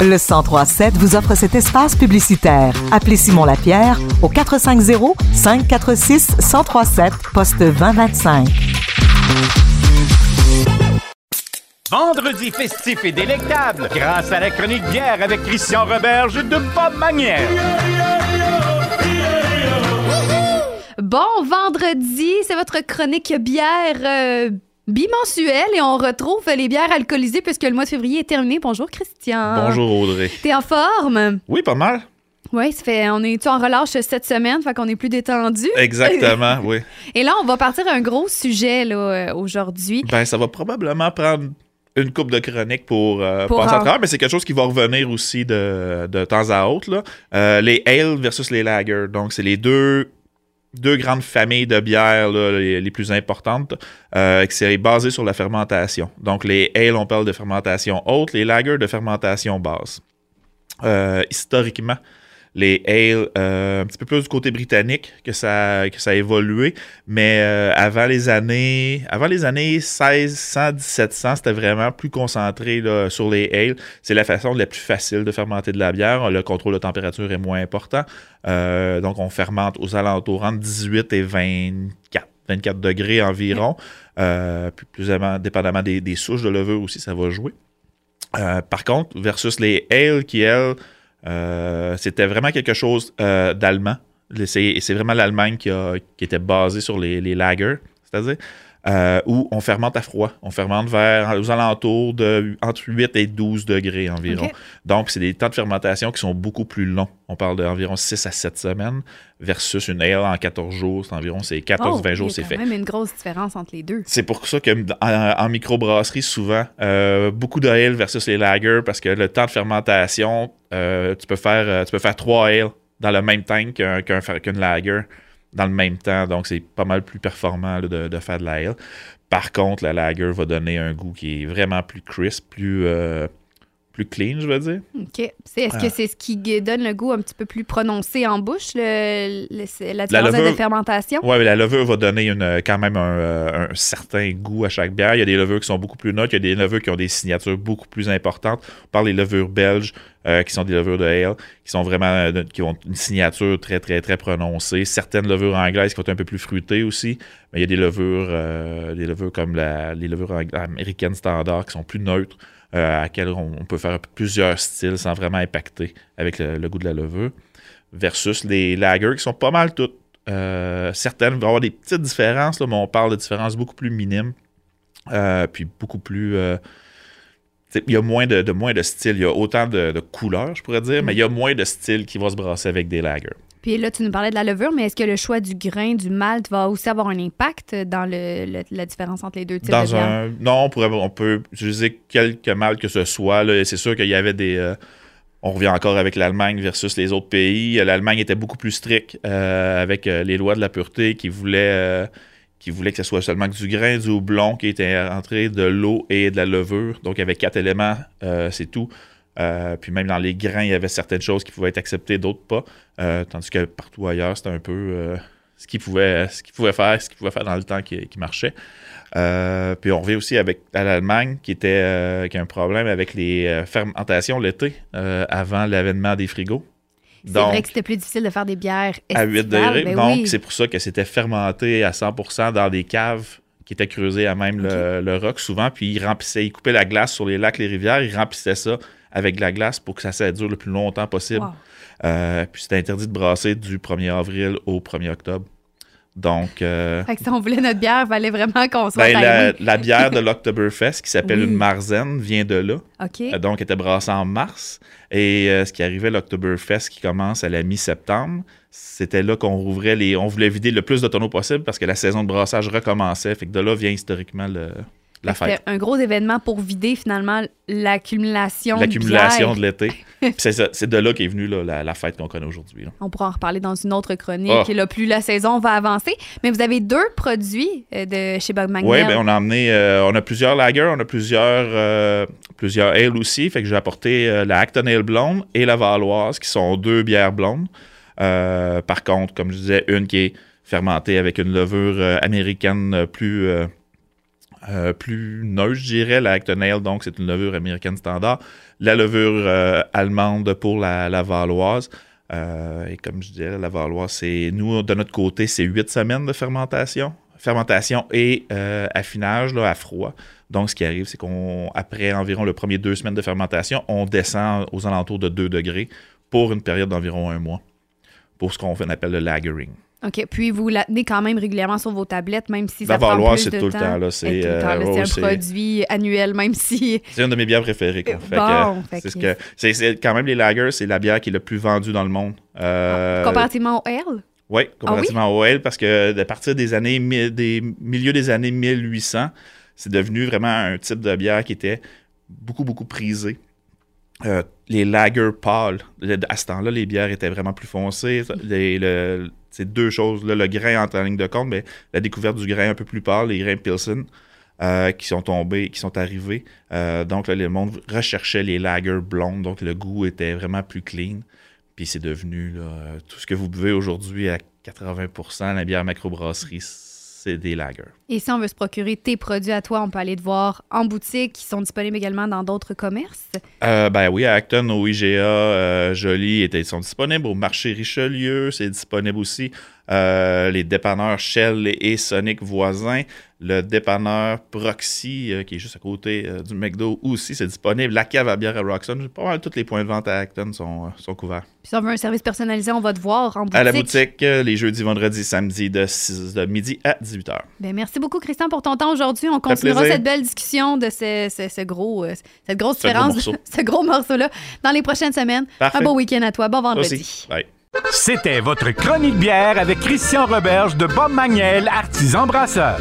Le 1037 vous offre cet espace publicitaire. Appelez Simon Lapierre au 450 546 1037 poste 2025. Vendredi festif et délectable grâce à la chronique bière avec Christian Roberge de Bob Manière. Bon, vendredi, c'est votre chronique bière euh, bimensuelle et on retrouve les bières alcoolisées puisque le mois de février est terminé. Bonjour Christian. Bonjour Audrey. T'es en forme? Oui, pas mal. Oui, ça fait, on est en relâche cette semaine, fait qu'on est plus détendu. Exactement, oui. Et là, on va partir à un gros sujet là, euh, aujourd'hui. Ben, ça va probablement prendre une coupe de chronique pour, euh, Pour passer à travers, mais c'est quelque chose qui va revenir aussi de, de temps à autre. là. Euh, les ale versus les lager. Donc, c'est les deux, deux grandes familles de bières les, plus importantes. Euh, qui c'est basé sur la fermentation. Donc, les ale, on parle de fermentation haute, les lagers de fermentation basse. Euh, historiquement, les ale, euh, un petit peu plus du côté britannique que ça, que ça a évolué, mais euh, avant les années avant les années 1600, 1700, c'était vraiment plus concentré là, sur les ale. C'est la façon la plus facile de fermenter de la bière. Le contrôle de température est moins important. Euh, donc, on fermente aux alentours entre 18 et 24. 24 degrés environ. Puis plus avant- dépendamment des, des souches de levure aussi, ça va jouer. Par contre, versus les ale qui, elles, euh, c'était vraiment quelque chose euh, d'allemand. Le- C'est vraiment l'Allemagne qui était basée sur les, les lagers, c'est-à-dire euh, où on fermente à froid. On fermente vers aux alentours de entre 8 et 12 degrés environ. Donc, c'est des temps de fermentation qui sont beaucoup plus longs. On parle d'environ 6 à 7 semaines versus une ale en 14 jours. C'est environ c'est 14-20 Oh, jours, il y a c'est quand fait. même une grosse différence entre les deux. C'est pour ça que en, en microbrasserie, souvent, euh, beaucoup de ale versus les lagers, parce que le temps de fermentation, euh, tu peux faire tu peux faire trois ale dans le même tank fer- qu'une lager dans le même temps. Donc, c'est pas mal plus performant de, faire de la ale. Par contre, la lager va donner un goût qui est vraiment plus crisp, plus, euh, plus clean, je veux dire. OK. Est-ce Ah. que c'est ce qui donne le goût un petit peu plus prononcé en bouche, le, le- la différence de levure- fermentation? Mais la levure va donner une, quand même un, euh, un certain goût à chaque bière. Il y a des levures qui sont beaucoup plus neutres, il y a des levures qui ont des signatures beaucoup plus importantes. On parle des levures belges, euh, qui sont des levures de ale, qui sont vraiment euh, qui ont une signature très, très, très prononcée. Certaines levures anglaises qui être un peu plus fruitées aussi, mais il y a des levures, euh, des levures comme la- les levures américaines standards qui sont plus neutres, euh, à laquelle on, peut faire plusieurs styles sans vraiment impacter avec le, goût de la levure, versus les lagers qui sont pas mal toutes euh, certaines vont avoir des petites différences, là, mais on parle de différences beaucoup plus minimes. Euh, puis beaucoup plus. il y a moins de, de moins de styles. Il y a autant de, de couleurs, je pourrais dire, mais il y a moins de styles qui vont se brasser avec des lagers. Puis là, tu nous parlais de la levure, mais est-ce que le choix du grain, du malt va aussi avoir un impact dans le, le- la différence entre les deux types de Dans bière? un, non, on, pourrait, on peut utiliser quelque mal que ce soit. là. C'est sûr qu'il y avait des. euh, on revient encore avec l'Allemagne versus les autres pays. L'Allemagne était beaucoup plus stricte euh, avec euh, les lois de la pureté qui voulaient, qui voulaient que ce soit seulement du grain, du houblon qui était entré, de l'eau et de la levure. Donc, il y avait quatre éléments, euh, c'est tout. Euh, puis même dans les grains, il y avait certaines choses qui pouvaient être acceptées, d'autres pas. Euh, tandis que partout ailleurs, c'était un peu euh, ce qu'ils pouvaient, faire, ce qu'ils pouvaient faire dans le temps qui, qui marchait. Puis on revient aussi avec à l'Allemagne qui était qui a un problème avec les fermentations l'été avant l'avènement des frigos. C'est vrai que c'était plus difficile de faire des bières à 8 estivales, degrés. ben Donc, oui. c'est pour ça que c'était fermenté à 100% dans des caves qui étaient creusées à même le, le roc souvent. Puis ils remplissaient, ils coupaient la glace sur les lacs, les rivières, ils remplissaient ça avec de la glace pour que ça, ça dure le plus longtemps possible. Wow. Euh, puis c'était interdit de brasser du 1er avril au 1er octobre. Donc, euh, Fait que si on voulait notre bière, il fallait vraiment qu'on soit ben, la, bière de l'Octoberfest, qui s'appelle Oui. une Marzen, vient de là. OK. Euh, Donc, elle était brassée en mars. Et euh, ce qui arrivait, l'Octoberfest qui commence à la mi-septembre, c'était là qu'on rouvrait les. On voulait vider le plus de tonneaux possible parce que la saison de brassage recommençait. Fait que de là vient historiquement le- la fête. C'était un gros événement pour vider finalement l'accumulation de L'accumulation de l'été. C'est de là qu'est venue là, la, la fête qu'on connaît aujourd'hui. On pourra en reparler dans une autre chronique. Ah. Là, plus la saison va avancer. Mais vous avez deux produits euh, de chez Bug Magnell. Oui, ben on a emmené, euh, on a plusieurs lagers, on a plusieurs, euh, plusieurs ales aussi. Fait que j'ai apporté euh, la Acton Ale blonde et la Valoise, qui sont deux bières blondes. Par contre, comme je disais, une qui est fermentée avec une levure américaine plus, euh, plus neutre, je dirais. La Acton Ale, donc, c'est une levure américaine standard. La levure euh, allemande pour la, la valoise. Euh, et comme je disais, la valoise, c'est nous, de notre côté, c'est huit semaines de fermentation. Fermentation et affinage là, à froid. Donc, ce qui arrive, c'est qu'on, après environ le premier deux semaines de fermentation, on descend aux alentours de 2 degrés pour une période d'environ un mois. Pour ce qu'on fait, on appelle le lagering. OK. Puis vous la tenez quand même régulièrement sur vos tablettes, même si ça prend plus c'est de tout le temps. temps. Et C'est euh, ouais, un produit annuel, même si. c'est une de mes bières préférées. quoi. Fait que, Bon, fait c'est ce que- que- c'est- quand même les lagers, c'est la bière qui est le plus vendue dans le monde. Euh, Comparativement au L? Oui, comparativement au ale, parce que à partir des années des milieux des années 1800, c'est devenu vraiment un type de bière qui était beaucoup, beaucoup prisé. Euh, les lagers pâles, le- à ce temps-là, les bières étaient vraiment plus foncées. Les- le- c'est deux choses. là, le grain entre en ligne de compte, mais la découverte du grain un peu plus pâle, les grains Pilsen, euh, qui sont tombés, qui sont arrivés. Euh, donc, là, le monde recherchait les lagers blondes, donc le goût était vraiment plus clean. Puis c'est devenu là, tout ce que vous buvez aujourd'hui à 80% la bière macrobrasserie, c'est des lagers. Et si on veut se procurer tes produits à toi, on peut aller te voir en boutique, qui sont disponibles également dans d'autres commerces. Euh, ben oui, à Acton, au IGA, euh, Jolie, ils sont disponibles. Au marché Richelieu, c'est disponible aussi. Euh, les dépanneurs Shell et Sonic voisins. Le dépanneur Proxy, euh, qui est juste à côté euh, du McDo, aussi, c'est disponible. La cave à bière à Roxon, pas mal tous les points de vente à Acton sont, sont couverts. Puis si on veut un service personnalisé, on va te voir en boutique. À la boutique, les jeudis, vendredis, samedis, de, 6 de midi à 18h. Ben, merci beaucoup, Christian, pour ton temps aujourd'hui. On continuera plaisir. cette belle discussion de ce, ce- ce gros, cette grosse Ce gros différence, ce gros morceau-là, dans les prochaines semaines. Parfait. Un bon week-end à toi. Bon vendredi. aussi. Bye. C'était votre chronique bière avec Christian Roberge de Bob Magnel, artisan brasseur.